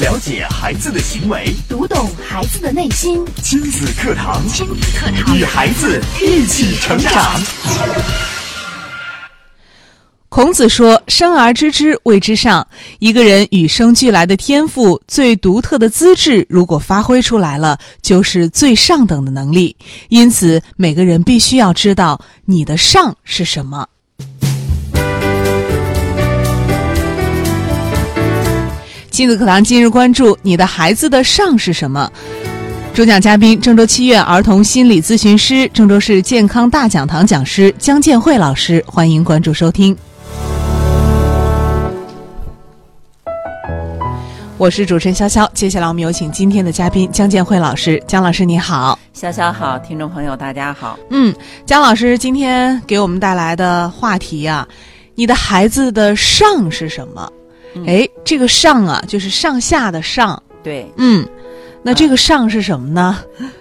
了解孩子的行为，读懂孩子的内心。亲子课堂，亲子课堂，与孩子一起成长。孔子说：“生而知之，谓之上。一个人与生俱来的天赋、最独特的资质，如果发挥出来了，就是最上等的能力。因此，每个人必须要知道你的上是什么。”亲子课堂今日关注：你的孩子的上是什么？主讲嘉宾：郑州七院儿童心理咨询师、郑州市健康大讲堂讲师姜建慧老师。欢迎关注收听。我是主持人潇潇，接下来我们有请今天的嘉宾姜建慧老师。姜老师你好，潇潇好，听众朋友大家好。嗯，姜老师今天给我们带来的话题啊、你的孩子的上是什么？哎，这个上啊，就是上下的上。对，嗯，那这个上是什么呢？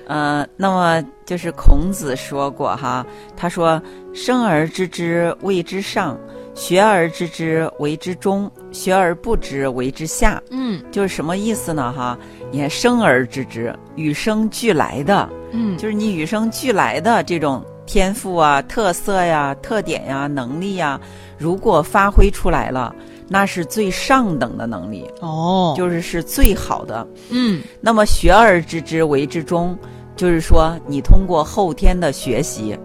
呃，那么就是孔子说过哈，他说：“生而知之，谓之上；学而知之，为之中；学而不知，为之下。”嗯就是什么意思呢？哈，你看生而知之，与生俱来的，嗯就是你与生俱来的这种天赋啊、特色呀、特点呀、能力呀，如果发挥出来了，那是最上等的能力，哦，就是是最好的。嗯那么学而知之，为之中，就是说你通过后天的学习，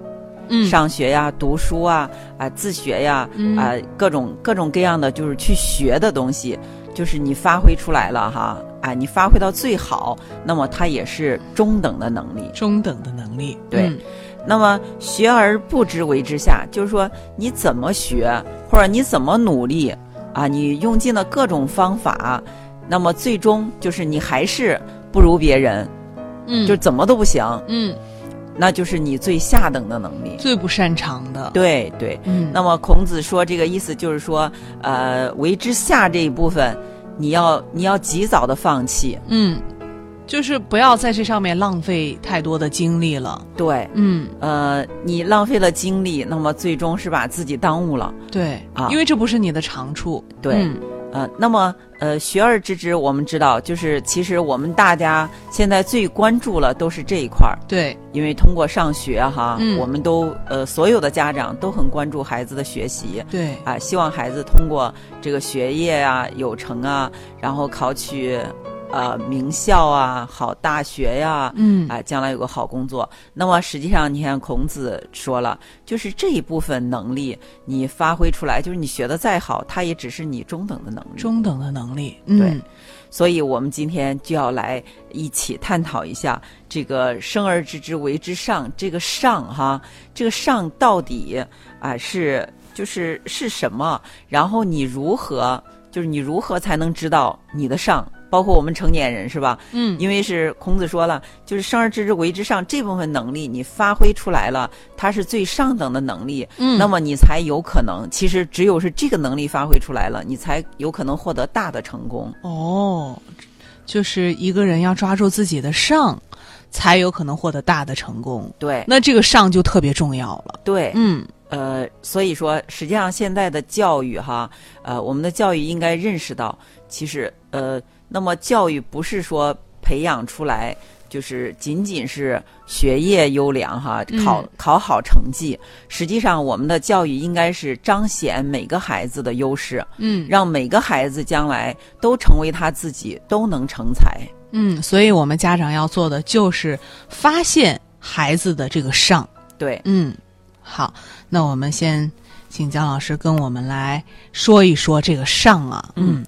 嗯上学呀、读书啊、啊自学呀、嗯啊各种各种各样的就是去学的东西，就是你发挥出来了哈，啊你发挥到最好，那么它也是中等的能力。中等的能力。对嗯那么学而不知为之下，就是说你怎么学，或者你怎么努力啊，你用尽了各种方法，那么最终就是你还是不如别人，嗯，就怎么都不行，嗯那就是你最下等的能力。最不擅长的。对对，嗯，那么孔子说这个意思就是说，呃，为之下这一部分，你要你要及早的放弃。嗯，就是不要在这上面浪费太多的精力了。对，嗯，呃，你浪费了精力，那么最终是把自己耽误了。对啊。因为这不是你的长处。对。嗯。呃，那么呃，学而知之，我们知道，就是其实我们大家现在最关注了都是这一块儿，对，因为通过上学哈，嗯。我们都呃所有的家长都很关注孩子的学习。对，啊，希望孩子通过这个学业啊有成啊，然后考取呃名校啊、好大学呀、嗯啊，将来有个好工作。那么实际上，你看孔子说了，就是这一部分能力你发挥出来，就是你学的再好，它也只是你中等的能力。中等的能力。嗯对所以我们今天就要来一起探讨一下这个“生而知之，为之上”。这个“上”哈，这个“上”到底啊是就是是什么？然后你如何就是你如何才能知道你的上？包括我们成年人是吧？嗯因为是孔子说了，就是生而知之为之上这部分能力，你发挥出来了，它是最上等的能力，嗯那么你才有可能。其实只有是这个能力发挥出来了，你才有可能获得大的成功。哦，就是一个人要抓住自己的上，才有可能获得大的成功。对那这个上就特别重要了。对，嗯呃，所以说，实际上现在的教育哈，呃，我们的教育应该认识到，其实呃，那么教育不是说培养出来。就是仅仅是学业优良哈，考嗯考好成绩。实际上，我们的教育应该是彰显每个孩子的优势，嗯让每个孩子将来都成为他自己，都能成才。嗯，所以我们家长要做的就是发现孩子的这个上。对，嗯，好，那我们先请姜老师跟我们来说一说这个上啊。嗯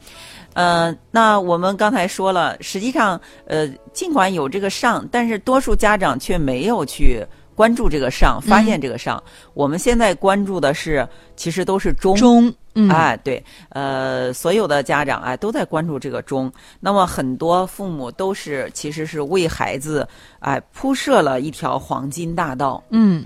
呃，那我们刚才说了，实际上，呃，尽管有这个上，但是多数家长却没有去关注这个上，发现这个上。我们现在关注的是，其实都是中。中，嗯，哎，对，呃，所有的家长哎都在关注这个中。那么很多父母都是其实是为孩子哎铺设了一条黄金大道，嗯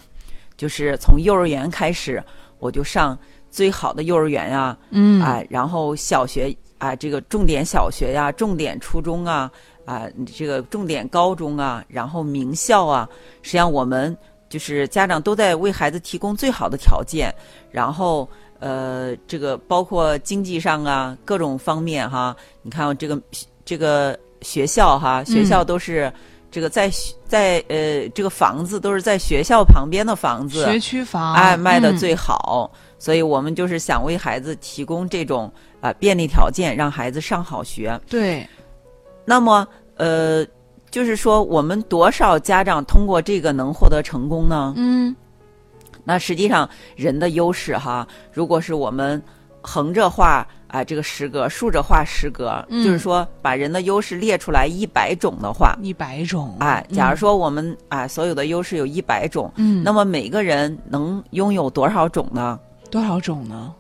就是从幼儿园开始，我就上最好的幼儿园呀、嗯，哎，然后小学啊，这个重点小学呀、重点初中啊，啊，这个重点高中啊，然后名校啊，实际上我们就是家长都在为孩子提供最好的条件，然后呃，这个包括经济上啊各种方面哈，你看这个。这个学校哈，学校都是这个在学在呃这个房子都是在学校旁边的房子，学区房，哎卖的嗯最好，所以我们就是想为孩子提供这种啊、便利条件，让孩子上好学。对，那么呃，就是说我们多少家长通过这个能获得成功呢？嗯那实际上人的优势哈，如果是我们横着画啊、这个十格，竖着画十格，嗯。就是说把人的优势列出来一百种的话，一百种，啊，假如说我们啊、所有的优势有一百种，嗯，那么每个人能拥有多少种呢？多少种呢？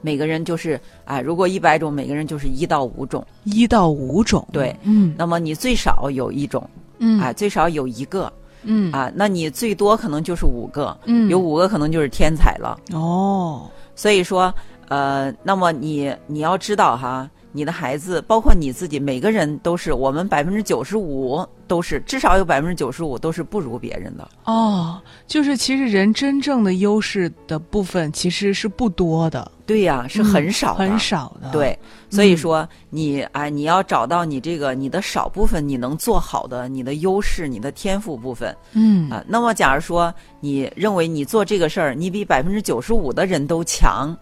每个人就是啊、如果一百种，每个人就是一到五种。一到五种，对，嗯。那么你最少有一种，嗯。啊、最少有一个。嗯。啊、那你最多可能就是五个，嗯。有五个可能就是天才了。哦，所以说，呃，那么你你要知道哈，你的孩子，包括你自己，每个人都是，我们百分之九十五都是，至少有百分之九十五都是不如别人的。哦，就是其实人真正的优势的部分其实是不多的，对呀、是很少很少的，，对，所以说你啊、你要找到你这个你的少部分你能做好的，你的优势、你的天赋部分。嗯。啊、那么，假如说你认为你做这个事儿，你比百分之九十五的人都强，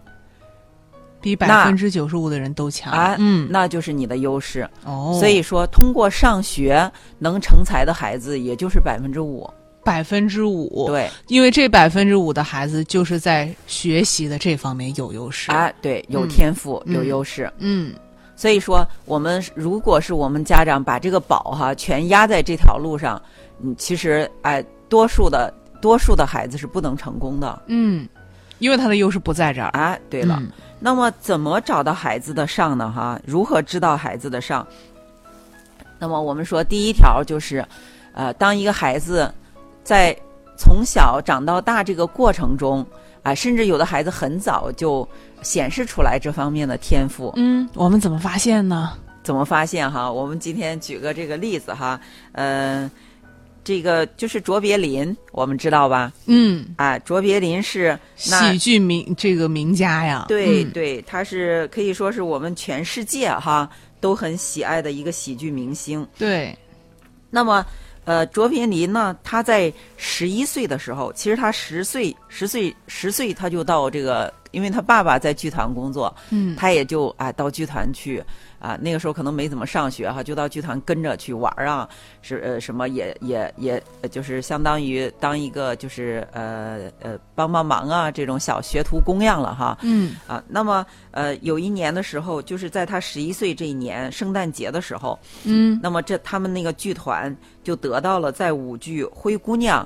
比百分之九十五的人都强，啊，嗯，那就是你的优势。哦，所以说，通过上学能成才的孩子，也就是百分之五。百分之五，，对，因为这百分之五的孩子就是在学习的这方面有优势，啊，对，有嗯。天赋，嗯。有优势。嗯。所以说，我们如果是我们家长把这个宝哈全压在这条路上，嗯，其实哎，多数的多数的孩子是不能成功的。嗯，因为他的优势不在这儿，啊。对了，嗯那么怎么找到孩子的上呢？哈，如何知道孩子的上？那么我们说第一条就是，呃，当一个孩子在从小长到大这个过程中，啊、甚至有的孩子很早就显示出来这方面的天赋。嗯，我们怎么发现呢？怎么发现哈？我们今天举个这个例子哈，呃，这个就是卓别林，我们知道吧？嗯，啊，卓别林是喜剧名这个名家呀，嗯。对对，他是可以说是我们全世界哈都很喜爱的一个喜剧明星。对，那么，呃，卓别林呢，他在十一岁的时候，其实他十岁、十岁、十岁他就到这个，因为他爸爸在剧团工作，嗯。他也就啊到剧团去啊，那个时候可能没怎么上学哈，就到剧团跟着去玩儿啊，是呃什么也也也呃就是相当于当一个就是呃呃帮帮忙啊这种小学徒工样了哈。嗯啊，那么呃，有一年的时候，就是在他十一岁这一年，圣诞节的时候，嗯那么这他们那个剧团就得到了在舞剧《灰姑娘》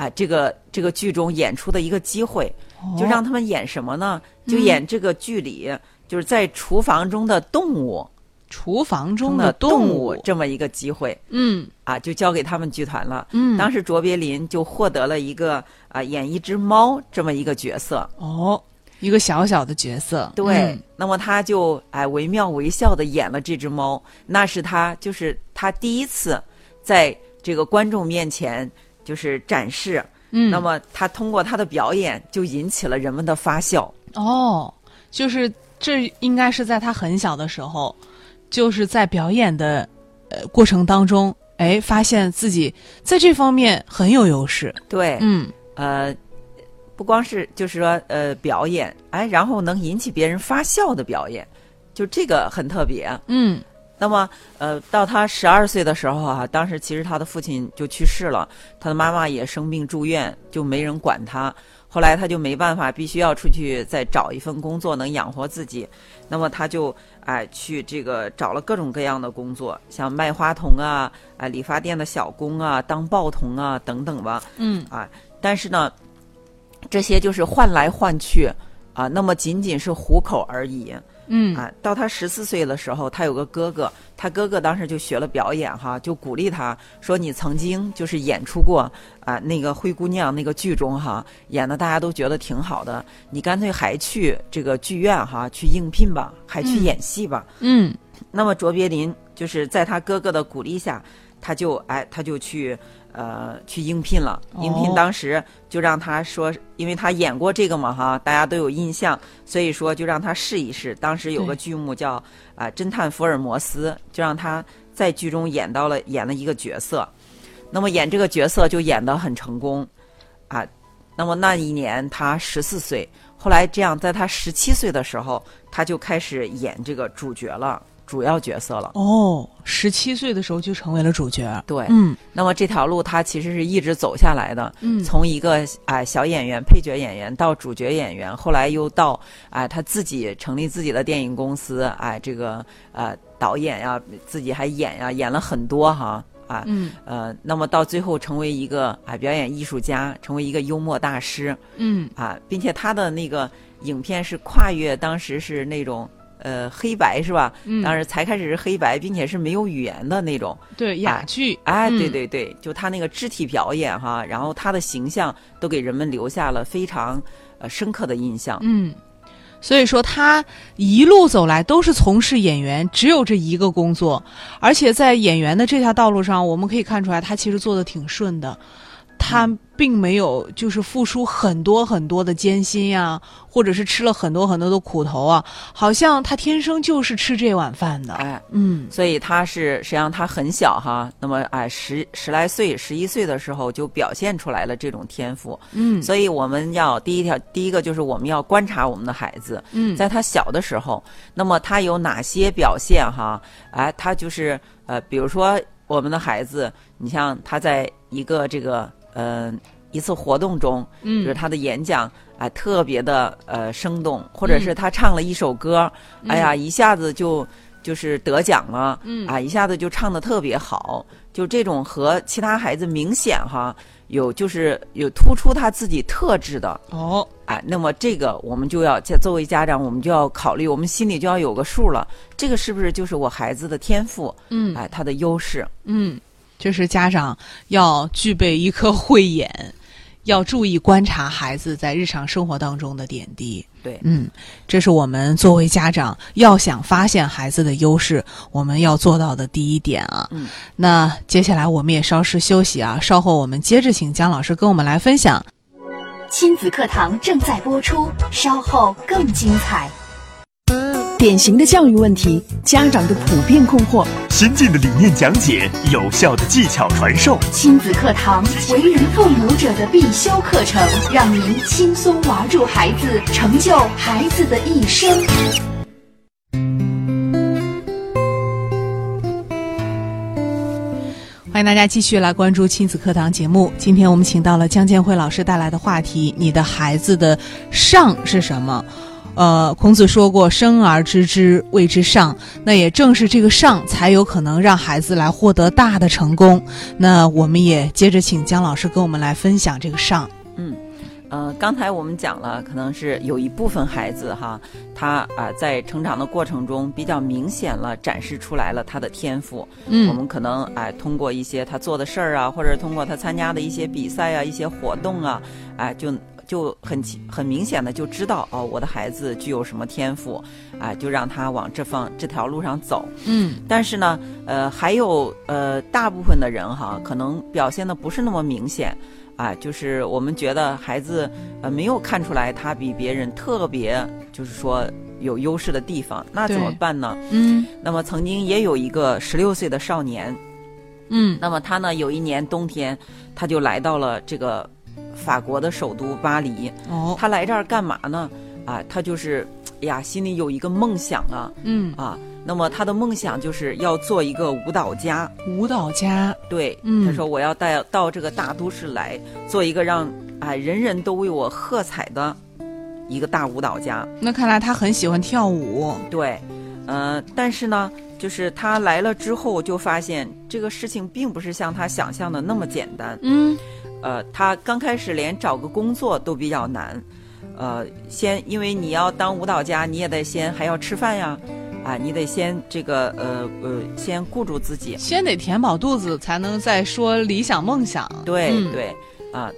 啊这个这个剧中演出的一个机会，就让他们演什么呢？就演这个剧里、就是在厨房中的动物厨房中的动物这么一个机会嗯啊，就交给他们剧团了。嗯，当时卓别林就获得了一个啊演一只猫这么一个角色。哦，一个小小的角色，对，嗯那么他就哎惟妙惟肖的演了这只猫，那是他就是他第一次在这个观众面前就是展示。嗯，那么他通过他的表演就引起了人们的发笑。哦，就是这应该是在他很小的时候，就是在表演的呃过程当中，哎，发现自己在这方面很有优势。对，嗯呃，不光是就是说呃表演，哎，然后能引起别人发笑的表演，就这个很特别。嗯那么，呃，到他十二岁的时候啊，当时其实他的父亲就去世了，他的妈妈也生病住院，就没人管他。后来他就没办法，必须要出去再找一份工作能养活自己。那么他就哎、去这个找了各种各样的工作，像卖花童啊，啊、理发店的小工啊，当报童啊等等吧。嗯啊，但是呢，这些就是换来换去啊，那么仅仅是糊口而已。嗯啊，到他十四岁的时候，他有个哥哥，他哥哥当时就学了表演哈，就鼓励他说：“你曾经就是演出过啊那个灰姑娘那个剧中哈，演的大家都觉得挺好的，你干脆还去这个剧院哈去应聘吧，还去嗯演戏吧。嗯那么卓别林就是在他哥哥的鼓励下，他就哎他就去呃去应聘了，应聘哦当时就让他说，因为他演过这个嘛哈，大家都有印象，所以说就让他试一试。当时有个剧目叫啊、侦探福尔摩斯，就让他在剧中演到了演了一个角色，那么演这个角色就演得很成功。啊。那么那一年他十四岁，后来这样，在他十七岁的时候，他就开始演这个主角了，主要角色了。哦，十七岁的时候就成为了主角。对，嗯那么这条路他其实是一直走下来的，嗯从一个啊、小演员、配角演员到主角演员，后来又到啊、他自己成立自己的电影公司，啊、这个呃导演呀、自己还演呀、演了很多哈啊。嗯呃，那么到最后成为一个啊、表演艺术家，成为一个幽默大师嗯啊，并且他的那个影片是跨越当时是那种呃黑白是吧？嗯当时才开始是黑白，并且是没有语言的那种。对哑剧。哎，嗯对对对，就他那个肢体表演哈，然后他的形象都给人们留下了非常呃深刻的印象。嗯，所以说他一路走来都是从事演员，只有这一个工作，而且在演员的这条道路上，我们可以看出来他其实做的挺顺的。他并没有就是付出很多很多的艰辛呀、或者是吃了很多很多的苦头啊，好像他天生就是吃这碗饭的。哎，嗯所以他是实际上他很小哈，那么哎十十来岁、十一岁的时候就表现出来了这种天赋。嗯所以我们要第一条，第一个就是我们要观察我们的孩子，嗯在他小的时候，那么他有哪些表现哈？哎，他就是呃，比如说我们的孩子，你像他在一个这个呃一次活动中，就是嗯他的演讲啊、特别的呃生动，或者是他唱了一首歌，哎呀，一下子就就是得奖了，嗯。啊，一下子就唱的特别好，就这种和其他孩子明显哈有就是有突出他自己特质的，哦。哎，那么这个我们就要作作为家长，我们就要考虑，我们心里就要有个数了，这个是不是就是我孩子的天赋？嗯。哎，他的优势。嗯，这是家长要具备一颗慧眼，要注意观察孩子在日常生活当中的点滴。对嗯，这是我们作为家长要想发现孩子的优势，我们要做到的第一点啊。嗯，那接下来我们也稍事休息啊，稍后我们接着请姜老师跟我们来分享。亲子课堂正在播出，稍后更精彩。典型的教育问题，家长的普遍困惑，先进的理念讲解，有效的技巧传授。亲子课堂，为人父母者的必修课程，让您轻松玩住孩子，成就孩子的一生。欢迎大家继续来关注亲子课堂节目。今天我们请到了江建辉老师带来的话题：你的孩子的上是什么？呃，孔子说过“生而知之，谓之上”。那也正是这个上，才有可能让孩子来获得大的成功。那我们也接着请姜老师跟我们来分享这个上。嗯呃，刚才我们讲了，可能是有一部分孩子哈，他啊、在成长的过程中比较明显了展示出来了他的天赋。嗯我们可能哎、通过一些他做的事儿啊，或者通过他参加的一些比赛啊、一些活动啊，哎、就就很很明显的就知道哦，我的孩子具有什么天赋，啊、就让他往这方这条路上走。嗯。但是呢，呃，还有呃，大部分的人哈，可能表现的不是那么明显，啊，就是我们觉得孩子呃没有看出来他比别人特别，就是说有优势的地方，那怎么办呢？嗯。那么曾经也有一个十六岁的少年，嗯。那么他呢有一年冬天，他就来到了这个法国的首都巴黎，哦他来这儿干嘛呢？啊，他就是，哎呀，心里有一个梦想啊嗯，啊，那么他的梦想就是要做一个舞蹈家。舞蹈家对，嗯他说我要带到这个大都市来，做一个让啊人人都为我喝彩的一个大舞蹈家。那看来他很喜欢跳舞。对，呃，但是呢，就是他来了之后，就发现这个事情并不是像他想象的那么简单。嗯呃，他刚开始连找个工作都比较难，呃，先因为你要当舞蹈家，你也得先还要吃饭呀，啊，你得先这个呃呃，先顾住自己。先得填饱肚子，才能再说理想梦想。对、嗯对，啊，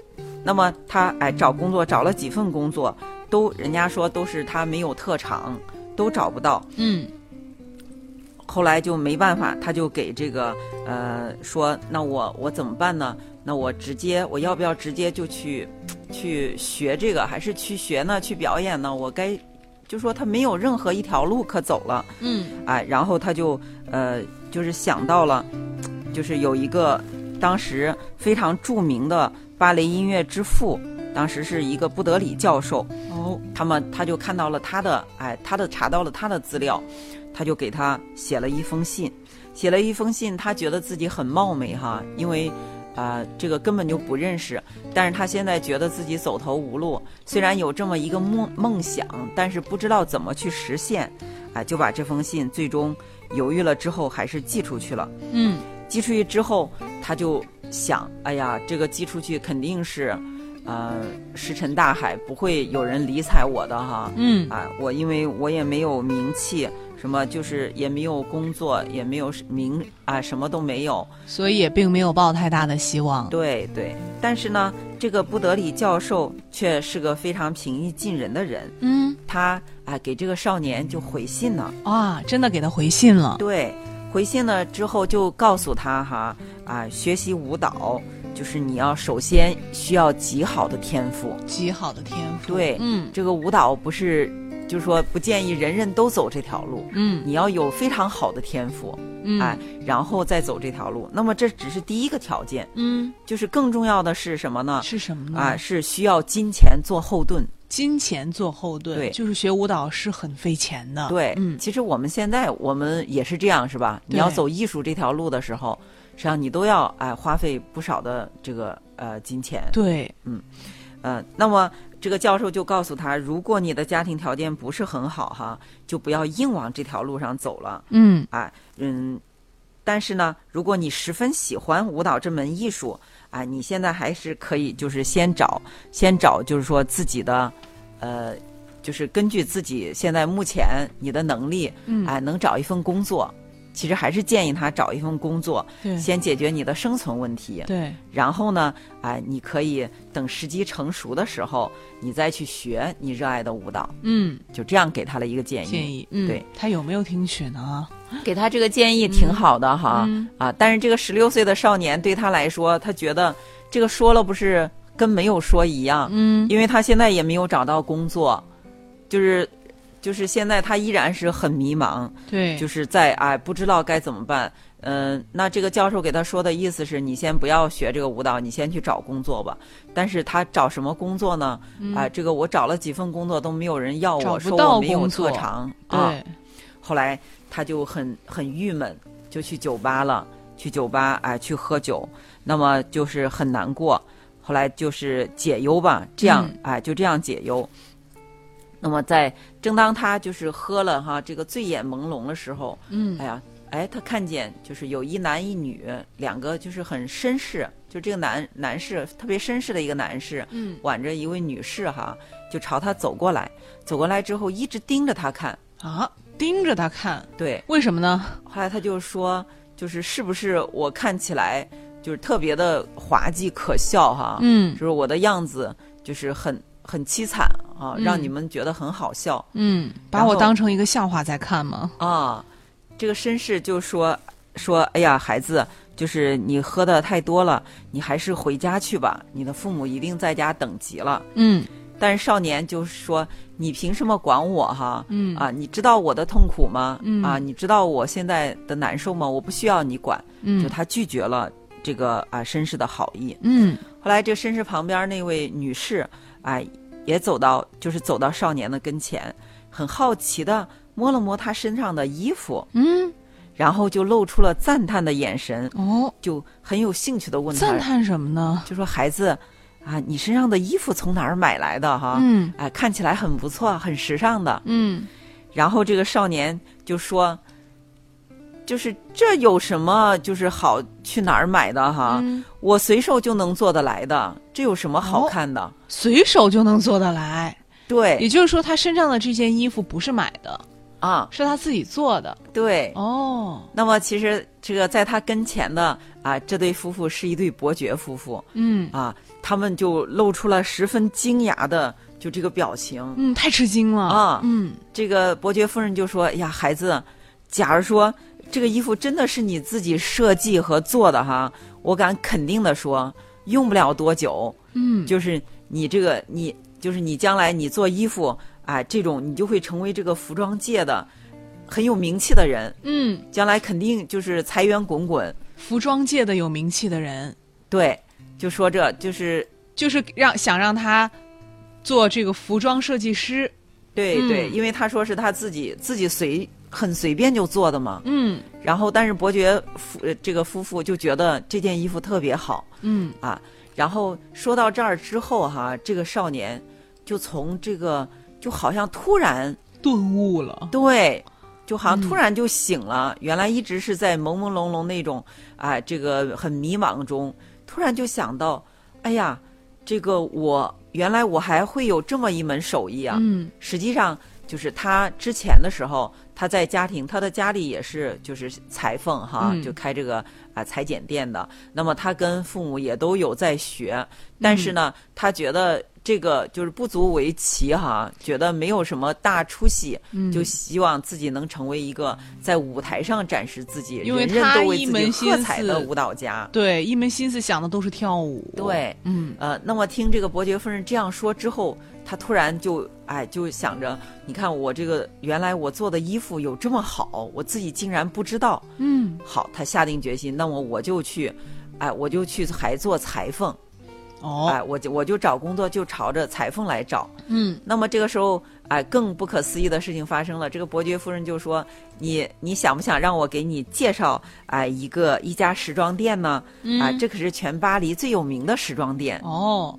那么他哎找工作找了几份工作，都人家说都是他没有特长，都找不到。嗯后来就没办法，他就给这个呃说，那我我怎么办呢？那我直接我要不要直接就去去学这个，还是去学呢？去表演呢？我该就说他没有任何一条路可走了。嗯哎，然后他就呃，就是想到了，就是有一个当时非常著名的芭蕾音乐之父，当时是一个布德里教授。哦，他们他就看到了他的哎，他的查到了他的资料，他就给他写了一封信，写了一封信，他觉得自己很冒昧哈，因为。啊、这个根本就不认识，但是他现在觉得自己走投无路，虽然有这么一个梦梦想，但是不知道怎么去实现，啊、就把这封信最终犹豫了之后，还是寄出去了。嗯寄出去之后，他就想，哎呀，这个寄出去肯定是，呃，石沉大海，不会有人理睬我的哈。嗯啊，我因为我也没有名气，什么就是也没有工作，也没有名啊，什么都没有。所以也并没有抱太大的希望。对对，但是呢，这个布德里教授却是个非常平易近人的人，嗯他啊给这个少年就回信了。啊，真的给他回信了。对，回信了之后就告诉他哈啊，学习舞蹈就是你要首先需要极好的天赋。极好的天赋。对，嗯这个舞蹈不是，就是说不建议人人都走这条路，嗯你要有非常好的天赋，嗯哎，然后再走这条路。那么这只是第一个条件，嗯，就是更重要的是什么呢？是什么呢？啊，是需要金钱做后盾。金钱做后盾。对就是学舞蹈是很费钱的。对，嗯其实我们现在我们也是这样，是吧？你要走艺术这条路的时候，实际上你都要哎花费不少的这个呃金钱。对，嗯呃，那么这个教授就告诉他，如果你的家庭条件不是很好哈，就不要硬往这条路上走了。嗯啊，嗯，但是呢，如果你十分喜欢舞蹈这门艺术啊，你现在还是可以，就是先找，先找，就是说自己的，呃，就是根据自己现在目前你的能力，嗯哎、能找一份工作。其实还是建议他找一份工作，对先解决你的生存问题。对，然后呢，哎、你可以等时机成熟的时候，你再去学你热爱的舞蹈。嗯，就这样给他了一个建议。建议，嗯，对，他有没有听取呢？给他这个建议挺好的哈、嗯啊，但是这个十六岁的少年对他来说，他觉得这个说了不是跟没有说一样，嗯因为他现在也没有找到工作，就是就是现在他依然是很迷茫，对，就是在哎不知道该怎么办。嗯、那这个教授给他说的意思是你先不要学这个舞蹈，你先去找工作吧。但是他找什么工作呢？啊、这个我找了几份工作都没有人要我，说我没有特长啊。后来他就很很郁闷，就去酒吧了，去酒吧哎去喝酒，那么就是很难过。后来就是解忧吧，这样、嗯哎就这样解忧。那么在正当他就是喝了哈这个醉眼朦胧的时候，嗯。哎呀哎他看见就是有一男一女两个就是很绅士，就这个男男士特别绅士的一个男士，嗯。挽着一位女士哈，就朝他走过来，走过来之后一直盯着他看，啊，盯着他看，对，为什么呢？后来他就说，就是是不是我看起来就是特别的滑稽可笑哈？嗯。就是我的样子就是很很凄惨啊，嗯让你们觉得很好笑嗯，把我当成一个笑话在看吗？啊。这个绅士就说说，哎呀，孩子，就是你喝的太多了，你还是回家去吧，你的父母一定在家等急了。嗯但是少年就说：“你凭什么管我哈？嗯啊，你知道我的痛苦吗？嗯啊，你知道我现在的难受吗？我不需要你管。”就嗯他拒绝了这个啊绅士的好意。嗯后来这个绅士旁边那位女士，哎，也走到就是走到少年的跟前，很好奇的摸了摸他身上的衣服，嗯，然后就露出了赞叹的眼神，哦，就很有兴趣的问他，赞叹什么呢？就说孩子啊，你身上的衣服从哪儿买来的哈？嗯哎，看起来很不错，很时尚的。嗯然后这个少年就说。就是这有什么就是好去哪儿买的哈？嗯，我随手就能做得来的，这有什么好看的？随手就能做得来。对也就是说，他身上的这件衣服不是买的，啊，是他自己做的。对。哦，那么其实这个在他跟前的啊，这对夫妇是一对伯爵夫妇嗯啊，他们就露出了十分惊讶的就这个表情。嗯，太吃惊了啊嗯这个伯爵夫人就说：“哎呀，孩子，假如说这个衣服真的是你自己设计和做的哈，我敢肯定的说，用不了多久，嗯，就是你这个你就是你将来你做衣服啊，这种你就会成为这个服装界的很有名气的人，嗯，将来肯定就是财源滚滚。服装界的有名气的人，对，就说这就是就是让想让他做这个服装设计师，嗯对对，因为他说是他自己自己随很随便就做的嘛。嗯然后，但是伯爵夫呃这个夫妇就觉得这件衣服特别好嗯啊。然后说到这儿之后哈，这个少年就从这个就好像突然顿悟了，对，就好像嗯突然就醒了。原来一直是在朦朦胧胧那种啊，这个很迷茫中，突然就想到，哎呀，这个我原来我还会有这么一门手艺啊。嗯实际上就是他之前的时候，他在家庭，他的家里也是就是裁缝哈，嗯就开这个啊裁剪店的。那么他跟父母也都有在学，但是呢，他觉得这个就是不足为奇哈，觉得没有什么大出息，嗯。就希望自己能成为一个在舞台上展示自己，因为人人他都为自己一门心喝彩的舞蹈家。对，一门心思想的都是跳舞，对，嗯。呃，那么听这个伯爵夫人这样说之后，他突然就哎就想着，你看我这个原来我做的衣服有这么好，我自己竟然不知道。嗯。好，他下定决心，那么我就去，哎，我就去还做裁缝，哦哎，我就我就找工作就朝着裁缝来找。嗯那么这个时候，哎，更不可思议的事情发生了。这个伯爵夫人就说：“你你想不想让我给你介绍哎一个一家时装店呢？啊，这可是全巴黎最有名的时装店。”哦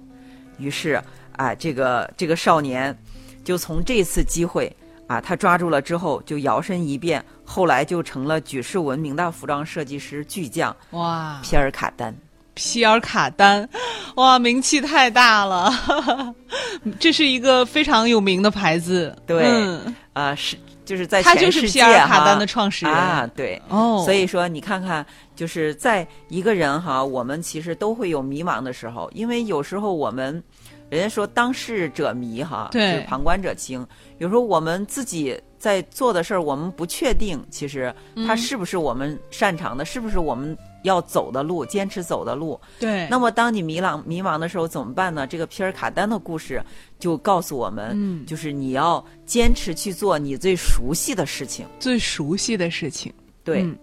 于是啊，这个这个少年就从这次机会啊，他抓住了之后就摇身一变，后来就成了举世闻名的服装设计师巨匠哇，皮尔卡丹。皮尔卡丹，哇，名气太大了，这是一个非常有名的牌子，对嗯啊，是就是在他就是皮尔卡丹的创始人。啊，对。哦，所以说，你看看，就是在一个人哈，我们其实都会有迷茫的时候，因为有时候我们，人家说当事者迷哈，对就是旁观者清。有时候我们自己在做的事儿，我们不确定，其实它嗯是不是我们擅长的，是不是我们要走的路，坚持走的路。对，那么，当你迷茫迷茫的时候怎么办呢？这个皮尔卡丹的故事就告诉我们，嗯就是你要坚持去做你最熟悉的事情。最熟悉的事情，对，嗯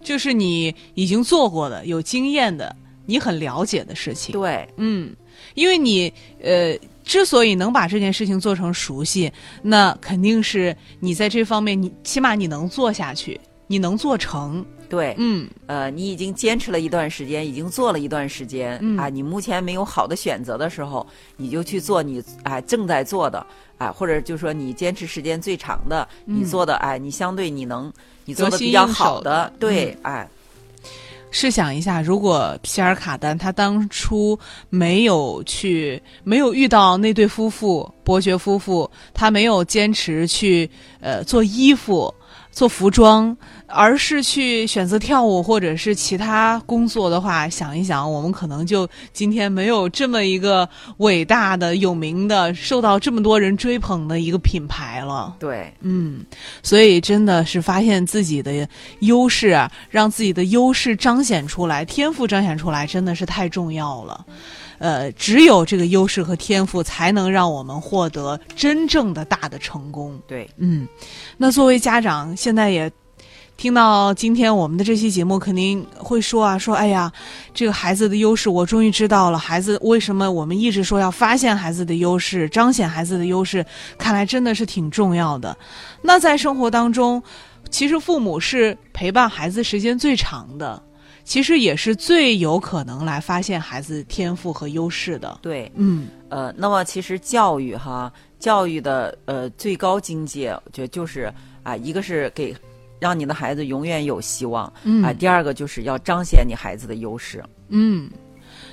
就是你已经做过的、有经验的、你很了解的事情。对，嗯，因为你呃，之所以能把这件事情做成熟悉，那肯定是你在这方面，你起码你能做下去，你能做成。对，嗯呃，你已经坚持了一段时间，已经做了一段时间，嗯啊，你目前没有好的选择的时候，你就去做你啊、正在做的啊，或者就说你坚持时间最长的，你嗯做的哎，你相对你能你做的比较好的的，对，哎，试想一下，如果皮尔卡丹他当初没有去，没有遇到那对夫妇伯爵夫妇，他没有坚持去呃做衣服、做服装，而是去选择跳舞或者是其他工作的话，想一想，我们可能就今天没有这么一个伟大的、有名的、受到这么多人追捧的一个品牌了。对，嗯，所以真的是发现自己的优势啊，让自己的优势彰显出来，天赋彰显出来，真的是太重要了。呃，只有这个优势和天赋，才能让我们获得真正的大的成功。对，嗯，那作为家长，现在也听到今天我们的这期节目，肯定会说啊，说哎呀，这个孩子的优势我终于知道了。孩子为什么我们一直说要发现孩子的优势，彰显孩子的优势？看来真的是挺重要的。那在生活当中，其实父母是陪伴孩子时间最长的，其实也是最有可能来发现孩子天赋和优势的。对，嗯呃，那么其实教育哈，教育的呃最高境界，我觉得就是啊、一个是给让你的孩子永远有希望，嗯啊、第二个就是要彰显你孩子的优势。嗯，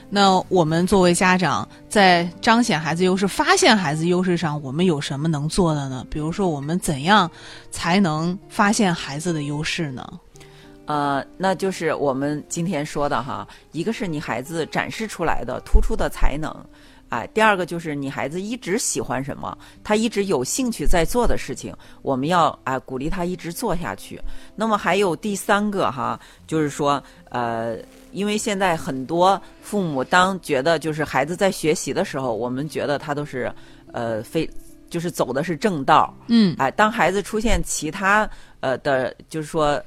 那我们作为家长，在彰显孩子优势、发现孩子优势上，我们有什么能做的呢？比如说，我们怎样才能发现孩子的优势呢？呃，那就是我们今天说的哈，一个是你孩子展示出来的突出的才能，哎，第二个就是你孩子一直喜欢什么，他一直有兴趣在做的事情，我们要哎鼓励他一直做下去。那么还有第三个哈，就是说呃，因为现在很多父母当觉得就是孩子在学习的时候，我们觉得他都是呃非就是走的是正道，嗯哎，当孩子出现其他呃的，就是说。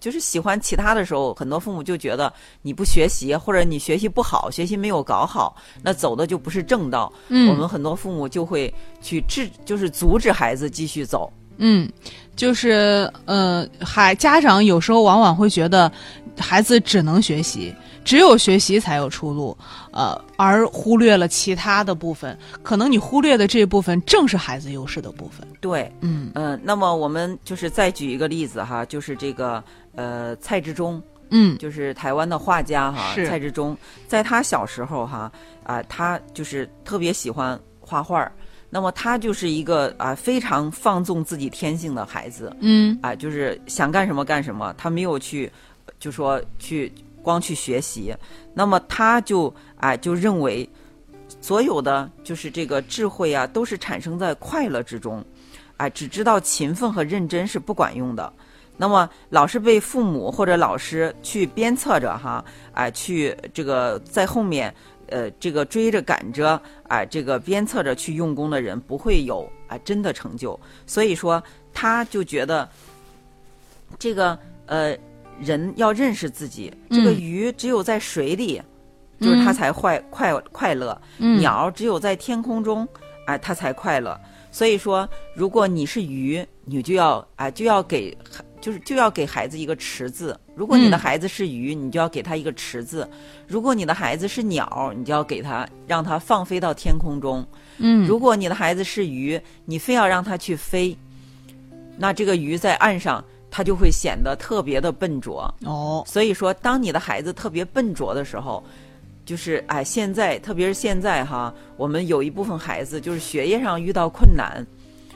呃就是喜欢其他的时候，很多父母就觉得你不学习，或者你学习不好，学习没有搞好，那走的就不是正道。嗯我们很多父母就会去制，就是阻止孩子继续走。嗯，就是呃，孩家长有时候往往会觉得孩子只能学习，只有学习才有出路，呃，而忽略了其他的部分。可能你忽略的这部分正是孩子优势的部分。对，嗯嗯、那么我们就是再举一个例子哈，就是这个呃蔡志忠，嗯就是台湾的画家哈，蔡志忠，在他小时候哈啊、他就是特别喜欢画画儿。那么他就是一个啊、非常放纵自己天性的孩子嗯啊、就是想干什么干什么，他没有去就说去光去学习。那么他就啊、就认为所有的就是这个智慧啊，都是产生在快乐之中，啊、只知道勤奋和认真是不管用的。那么老是被父母或者老师去鞭策着哈，啊、去这个在后面，呃，这个追着赶着，啊、这个鞭策着去用功的人，不会有啊、真的成就。所以说，他就觉得这个呃，人要认识自己，这个嗯鱼只有在水里，就是它嗯才快快快乐。嗯，鸟只有在天空中，哎、它才快乐。所以说，如果你是鱼，你就要哎、就要给就是就要给孩子一个池子。如果你的嗯孩子是鱼，你就要给他一个池子；如果你的孩子是鸟，你就要给他让他放飞到天空中。嗯，如果你的孩子是鱼，你非要让他去飞，那这个鱼在岸上，它就会显得特别的笨拙。哦，所以说，当你的孩子特别笨拙的时候，就是哎，现在特别是现在哈，我们有一部分孩子就是学业上遇到困难，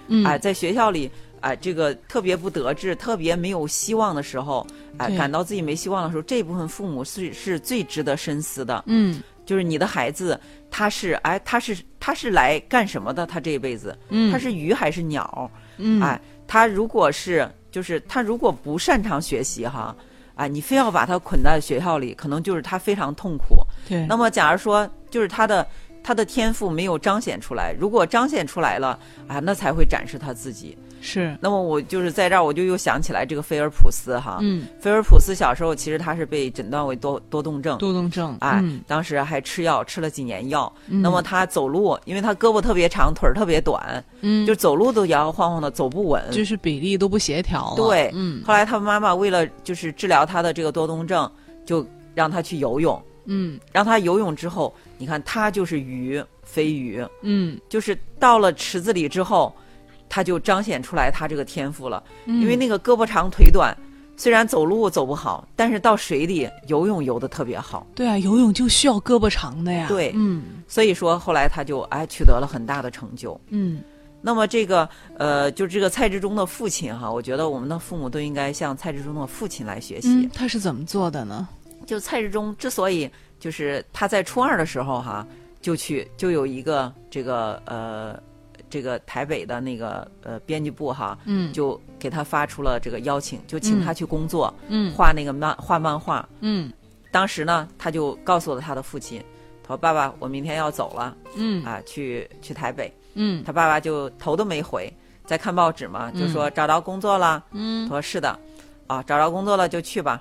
嗯，哎，在学校里哎这个特别不得志、特别没有希望的时候，哎，对感到自己没希望的时候，这部分父母是是最值得深思的。嗯就是你的孩子，他是哎，他是他是来干什么的？他这一辈子，嗯，他是鱼还是鸟？嗯，哎，他如果是就是他如果不擅长学习哈，啊，你非要把他捆在学校里，可能就是他非常痛苦。对，那么，假如说就是他的他的天赋没有彰显出来，如果彰显出来了啊，那才会展示他自己。是，那么我就是在这儿，我就又想起来这个菲尔普斯哈，嗯，菲尔普斯小时候其实他是被诊断为多多动症。多动症，哎，嗯。当时还吃药，吃了几年药。嗯。那么他走路，因为他胳膊特别长，腿儿特别短，嗯，就走路都摇摇晃晃的，走不稳。就是比例都不协调了，对嗯。后来他妈妈为了就是治疗他的这个多动症，就让他去游泳。嗯。让他游泳之后，你看他就是鱼，飞鱼，嗯，就是到了池子里之后，他就彰显出来他这个天赋了。嗯因为那个胳膊长腿短，虽然走路走不好，但是到水里游泳游得特别好。对啊，游泳就需要胳膊长的呀，对嗯所以说后来他就哎取得了很大的成就。嗯那么这个呃，就这个蔡志忠的父亲哈，我觉得我们的父母都应该向蔡志忠的父亲来学习。嗯，他是怎么做的呢？就蔡志忠之所以就是他在初二的时候哈，就去就有一个这个呃这个台北的那个呃编辑部哈，嗯。就给他发出了这个邀请，就请他去工作，嗯。画那个漫画漫画。嗯。当时呢，他就告诉了他的父亲，他说：“爸爸，我明天要走了。嗯。啊，去去台北。”嗯。他爸爸就头都没回，在看报纸嘛，就说找着工作了。嗯。他说是的，啊，找着工作了就去吧。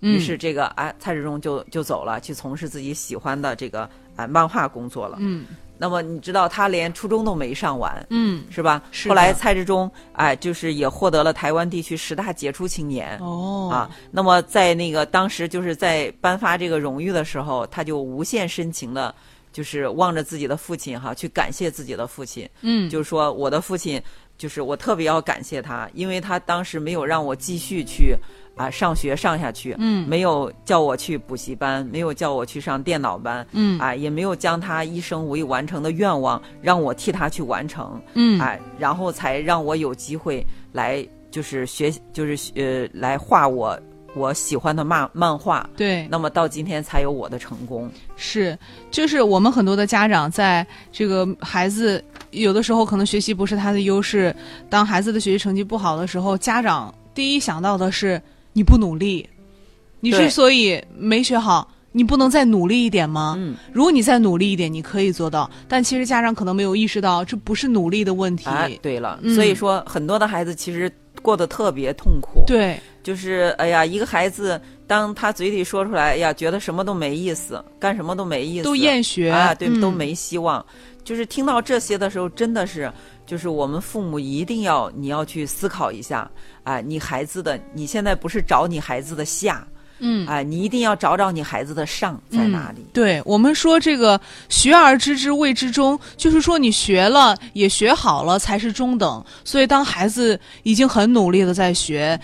于是这个啊，蔡志忠就就走了，去从事自己喜欢的这个啊漫画工作了。嗯那么你知道他连初中都没上完，嗯是吧？是后来蔡志忠哎，就是也获得了台湾地区十大杰出青年。哦啊，那么在那个当时就是在颁发这个荣誉的时候，他就无限深情的，就是望着自己的父亲哈，去感谢自己的父亲，嗯就是说我的父亲，就是我特别要感谢他，因为他当时没有让我继续去啊上学上下去，嗯。没有叫我去补习班，没有叫我去上电脑班，嗯。啊，也没有将他一生未完成的愿望让我替他去完成，嗯。啊，然后才让我有机会来就是学，就是呃来画我我喜欢的漫漫画，对，那么到今天才有我的成功。是，就是我们很多的家长在这个孩子有的时候可能学习不是他的优势，当孩子的学习成绩不好的时候，家长第一想到的是你不努力，你之所以没学好，你不能再努力一点吗？嗯，如果你再努力一点，你可以做到。但其实家长可能没有意识到，这不是努力的问题。哎，对了，嗯所以说很多的孩子其实过得特别痛苦。对就是哎呀，一个孩子当他嘴里说出来，哎呀，觉得什么都没意思，干什么都没意思，都厌学啊，对，嗯都没希望。就是听到这些的时候，真的是，就是我们父母一定要你要去思考一下，啊，你孩子的，你现在不是找你孩子的下，嗯啊，你一定要找找你孩子的上在哪里。对我们说这个学而知之谓之中，就是说你学了也学好了才是中等。所以当孩子已经很努力的在学，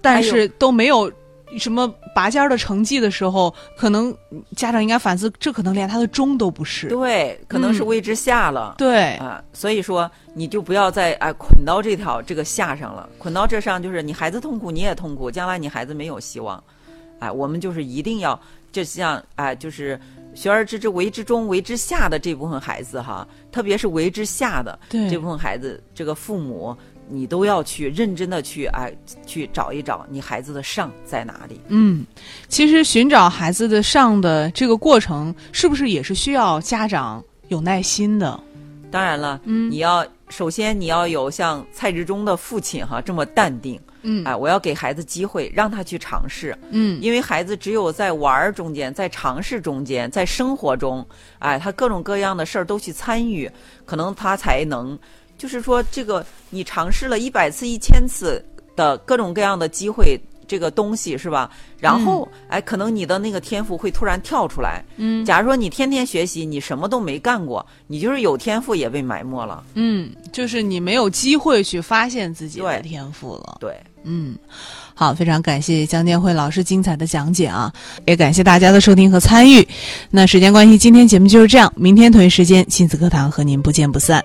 但是都没有什么拔尖儿的成绩的时候，可能家长应该反思，这可能连他的中都不是。对，可能是位置下了。对啊，所以说你就不要再哎捆到这条这个下上了，捆到这上就是你孩子痛苦，你也痛苦，将来你孩子没有希望。哎，我们就是一定要，就像哎，就是学而知之，为之中，为之下的这部分孩子哈，特别是为之下的这部分孩子，这个父母你都要去认真的去哎去找一找你孩子的上在哪里。嗯，其实寻找孩子的上的这个过程，是不是也是需要家长有耐心的？当然了，嗯你要首先你要有像蔡志忠的父亲哈这么淡定。嗯哎，我要给孩子机会，让他去尝试，嗯因为孩子只有在玩儿中间，在尝试中间，在生活中，哎，他各种各样的事儿都去参与，可能他才能，就是说，这个你尝试了一百次、一千次的各种各样的机会，这个东西是吧？然后，哎，可能你的那个天赋会突然跳出来。嗯假如说你天天学习，你什么都没干过，你就是有天赋也被埋没了。嗯，就是你没有机会去发现自己的对天赋了。对。嗯，好，非常感谢江建辉老师精彩的讲解啊，也感谢大家的收听和参与。那时间关系，今天节目就是这样，明天同一时间亲子课堂和您不见不散。